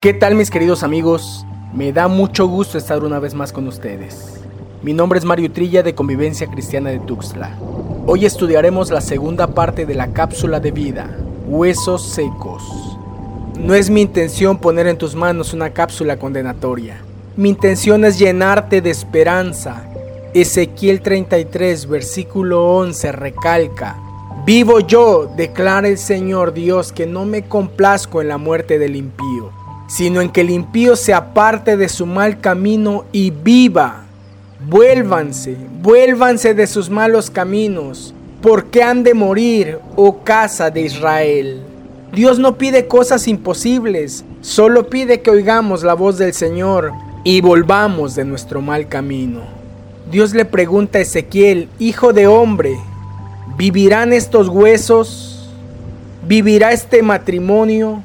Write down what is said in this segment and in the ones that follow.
¿Qué tal mis queridos amigos? Me da mucho gusto estar una vez más con ustedes. Mi nombre es Mario Trilla de Convivencia Cristiana de Tuxtla. Hoy estudiaremos la segunda parte de la cápsula de vida, huesos secos. No es mi intención poner en tus manos una cápsula condenatoria. Mi intención es llenarte de esperanza. Ezequiel 33, versículo 11 recalca, Vivo yo, declara el Señor Dios, que no me complazco en la muerte del impío sino en que el impío se aparte de su mal camino y viva. Vuélvanse, vuélvanse de sus malos caminos, porque han de morir, oh casa de Israel. Dios no pide cosas imposibles, solo pide que oigamos la voz del Señor y volvamos de nuestro mal camino. Dios le pregunta a Ezequiel, hijo de hombre, ¿vivirán estos huesos? ¿Vivirá este matrimonio?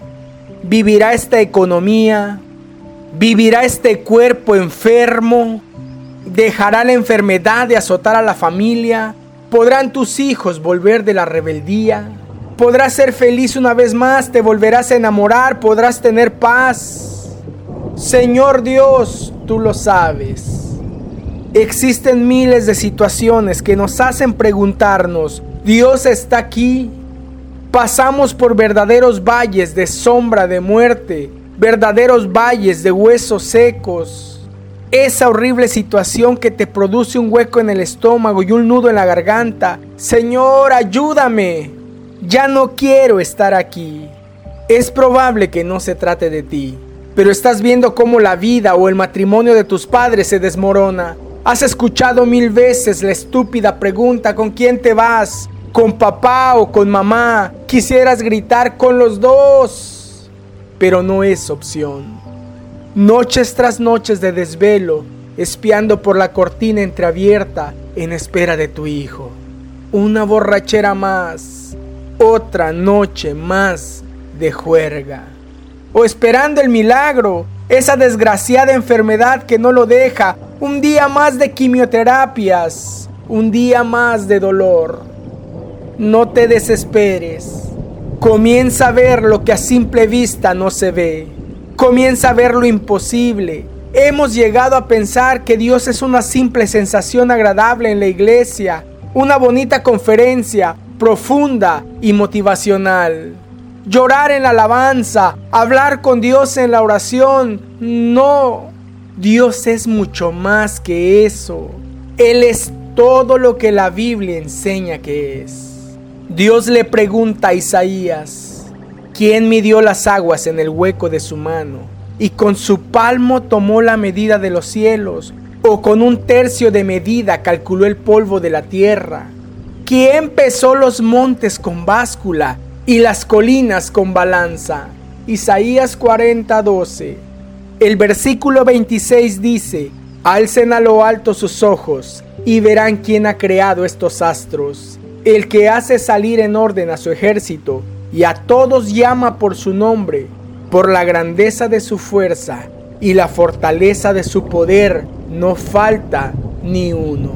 Vivirá esta economía, vivirá este cuerpo enfermo, dejará la enfermedad de azotar a la familia, podrán tus hijos volver de la rebeldía, podrás ser feliz una vez más, te volverás a enamorar, podrás tener paz. Señor Dios, tú lo sabes. Existen miles de situaciones que nos hacen preguntarnos, ¿Dios está aquí? Pasamos por verdaderos valles de sombra de muerte, verdaderos valles de huesos secos. Esa horrible situación que te produce un hueco en el estómago y un nudo en la garganta. Señor, ayúdame. Ya no quiero estar aquí. Es probable que no se trate de ti, pero estás viendo cómo la vida o el matrimonio de tus padres se desmorona. Has escuchado mil veces la estúpida pregunta ¿con quién te vas? con papá o con mamá, quisieras gritar con los dos, pero no es opción. Noches tras noches de desvelo, espiando por la cortina entreabierta en espera de tu hijo. Una borrachera más, otra noche más de juerga. O esperando el milagro, esa desgraciada enfermedad que no lo deja, un día más de quimioterapias, un día más de dolor no te desesperes. Comienza a ver lo que a simple vista no se ve. Comienza a ver lo imposible. Hemos llegado a pensar que Dios es una simple sensación agradable en la iglesia, una bonita conferencia profunda y motivacional. Llorar en la alabanza, hablar con Dios en la oración. No, Dios es mucho más que eso. Él es todo lo que la Biblia enseña que es. Dios le pregunta a Isaías, ¿quién midió las aguas en el hueco de su mano? Y con su palmo tomó la medida de los cielos, o con un tercio de medida calculó el polvo de la tierra. ¿Quién pesó los montes con báscula y las colinas con balanza? Isaías 40:12. El versículo 26 dice, Alcen a lo alto sus ojos y verán quién ha creado estos astros el que hace salir en orden a su ejército y a todos llama por su nombre, por la grandeza de su fuerza y la fortaleza de su poder, no falta ni uno.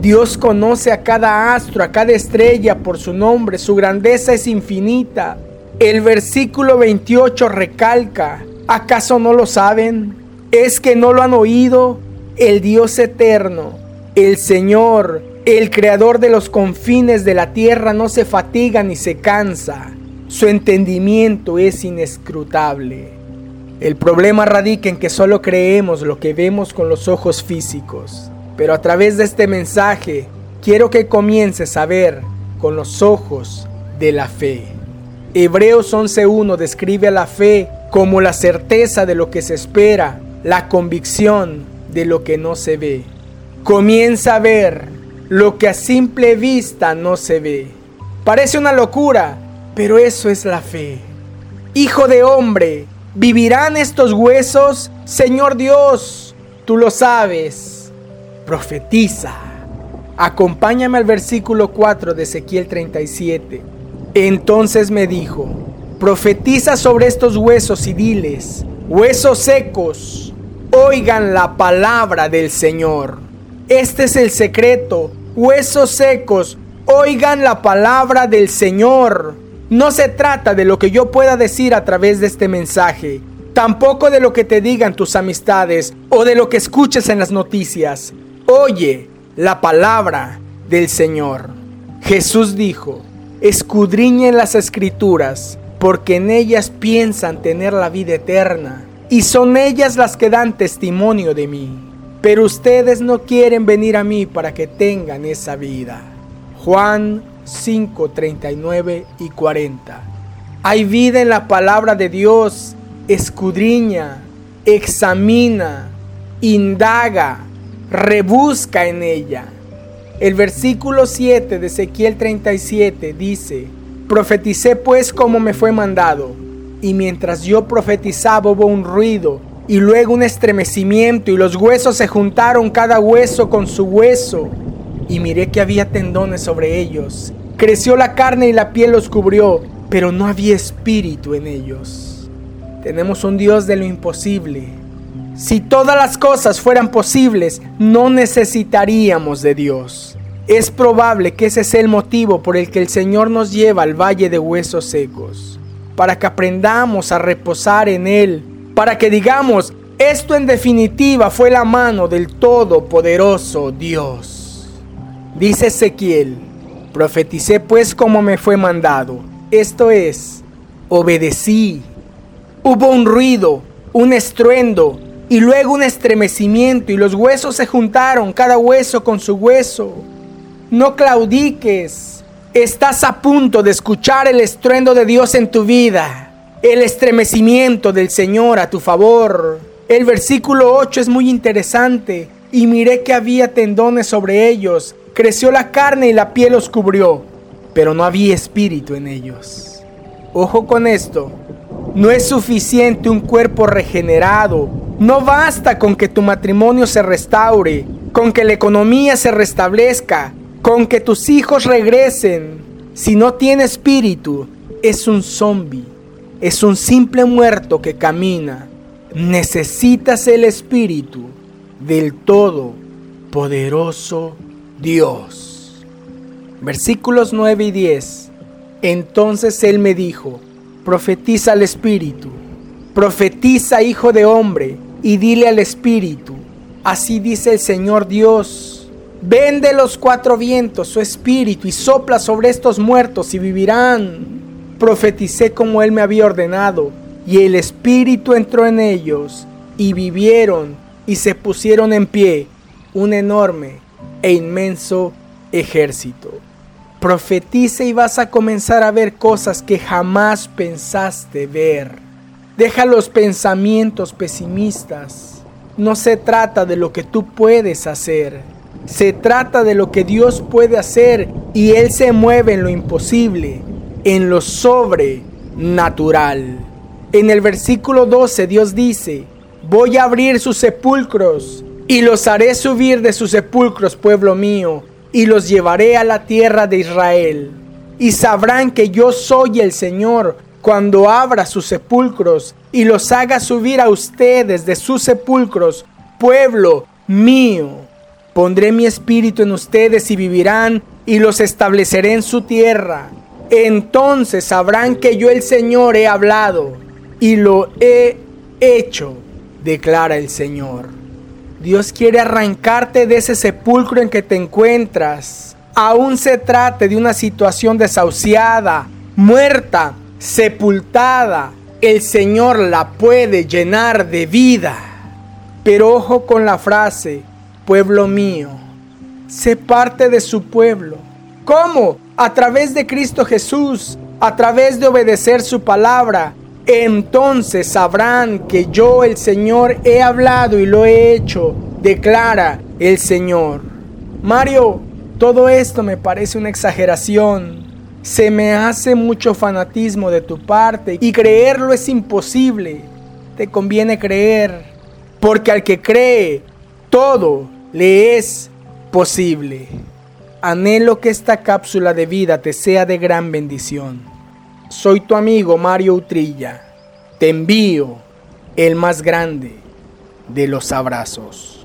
Dios conoce a cada astro, a cada estrella por su nombre, su grandeza es infinita. El versículo 28 recalca, ¿acaso no lo saben? ¿Es que no lo han oído? El Dios eterno, el Señor, el creador de los confines de la tierra no se fatiga ni se cansa. Su entendimiento es inescrutable. El problema radica en que solo creemos lo que vemos con los ojos físicos. Pero a través de este mensaje quiero que comiences a ver con los ojos de la fe. Hebreos 11.1 describe a la fe como la certeza de lo que se espera, la convicción de lo que no se ve. Comienza a ver lo que a simple vista no se ve. Parece una locura, pero eso es la fe. Hijo de hombre, ¿vivirán estos huesos? Señor Dios, tú lo sabes. Profetiza. Acompáñame al versículo 4 de Ezequiel 37. Entonces me dijo, profetiza sobre estos huesos y diles, huesos secos, oigan la palabra del Señor. Este es el secreto huesos secos, oigan la palabra del Señor. No se trata de lo que yo pueda decir a través de este mensaje. tampoco de lo que te digan tus amistades o de lo que escuches en las noticias. Oye la palabra del Señor. Jesús dijo, escudriñen las escrituras, porque en ellas piensan tener la vida eterna, y son ellas las que dan testimonio de mí. Pero ustedes no quieren venir a mí para que tengan esa vida. Juan 5, 39 y 40. Hay vida en la palabra de Dios. Escudriña, examina, indaga, rebusca en ella. El versículo 7 de Ezequiel 37 dice, Profeticé pues como me fue mandado, y mientras yo profetizaba hubo un ruido, y luego un estremecimiento, y los huesos se juntaron cada hueso con su hueso, y miré que había tendones sobre ellos. Creció la carne y la piel los cubrió, pero no había espíritu en ellos. Tenemos un Dios de lo imposible. Si todas las cosas fueran posibles, no necesitaríamos de Dios. Es probable que ese sea el motivo por el que el Señor nos lleva al valle de huesos secos, para que aprendamos a reposar en Él, para que digamos, esto en definitiva fue la mano del Todopoderoso Dios. Dice Ezequiel, profeticé pues como me fue mandado, esto es, obedecí. Hubo un ruido, un estruendo, y luego un estremecimiento, y los huesos se juntaron, cada hueso con su hueso. No claudiques, estás a punto de escuchar el estruendo de Dios en tu vida, el estremecimiento del Señor a tu favor. El versículo 8 es muy interesante, y miré que había tendones sobre ellos, Creció la carne y la piel los cubrió, pero no había espíritu en ellos. Ojo con esto, no es suficiente un cuerpo regenerado, no basta con que tu matrimonio se restaure, con que la economía se restablezca, con que tus hijos regresen. Si no tiene espíritu, es un zombie, es un simple muerto que camina. Necesitas el espíritu del todo poderoso Dios. Versículos 9 y 10. Entonces él me dijo, profetiza al Espíritu, profetiza hijo de hombre, y dile al Espíritu, así dice el Señor Dios, vende los cuatro vientos su espíritu y sopla sobre estos muertos y vivirán. Profeticé como él me había ordenado, y el espíritu entró en ellos, y vivieron y se pusieron en pie un enorme e inmenso ejército. Profetiza y vas a comenzar a ver cosas que jamás pensaste ver. Deja los pensamientos pesimistas. No se trata de lo que tú puedes hacer. Se trata de lo que Dios puede hacer y Él se mueve en lo imposible, en lo sobrenatural. En el versículo 12 Dios dice, voy a abrir sus sepulcros y los haré subir de sus sepulcros, pueblo mío, y los llevaré a la tierra de Israel. Y sabrán que yo soy el Señor cuando abra sus sepulcros y los haga subir a ustedes de sus sepulcros, pueblo mío. Pondré mi espíritu en ustedes y vivirán y los estableceré en su tierra. Entonces sabrán que yo el Señor he hablado y lo he hecho, declara el Señor. Dios quiere arrancarte de ese sepulcro en que te encuentras. Aún se trate de una situación desahuciada, muerta, sepultada. El Señor la puede llenar de vida. Pero ojo con la frase, pueblo mío. Sé parte de su pueblo. ¿Cómo? A través de Cristo Jesús, a través de obedecer su palabra, entonces sabrán que yo el Señor he hablado y lo he hecho, declara el Señor. Mario, todo esto me parece una exageración. Se me hace mucho fanatismo de tu parte y creerlo es imposible. Te conviene creer, porque al que cree, todo le es posible. Anhelo que esta cápsula de vida te sea de gran bendición. Soy tu amigo Mario Utrilla. Te envío el más grande de los abrazos.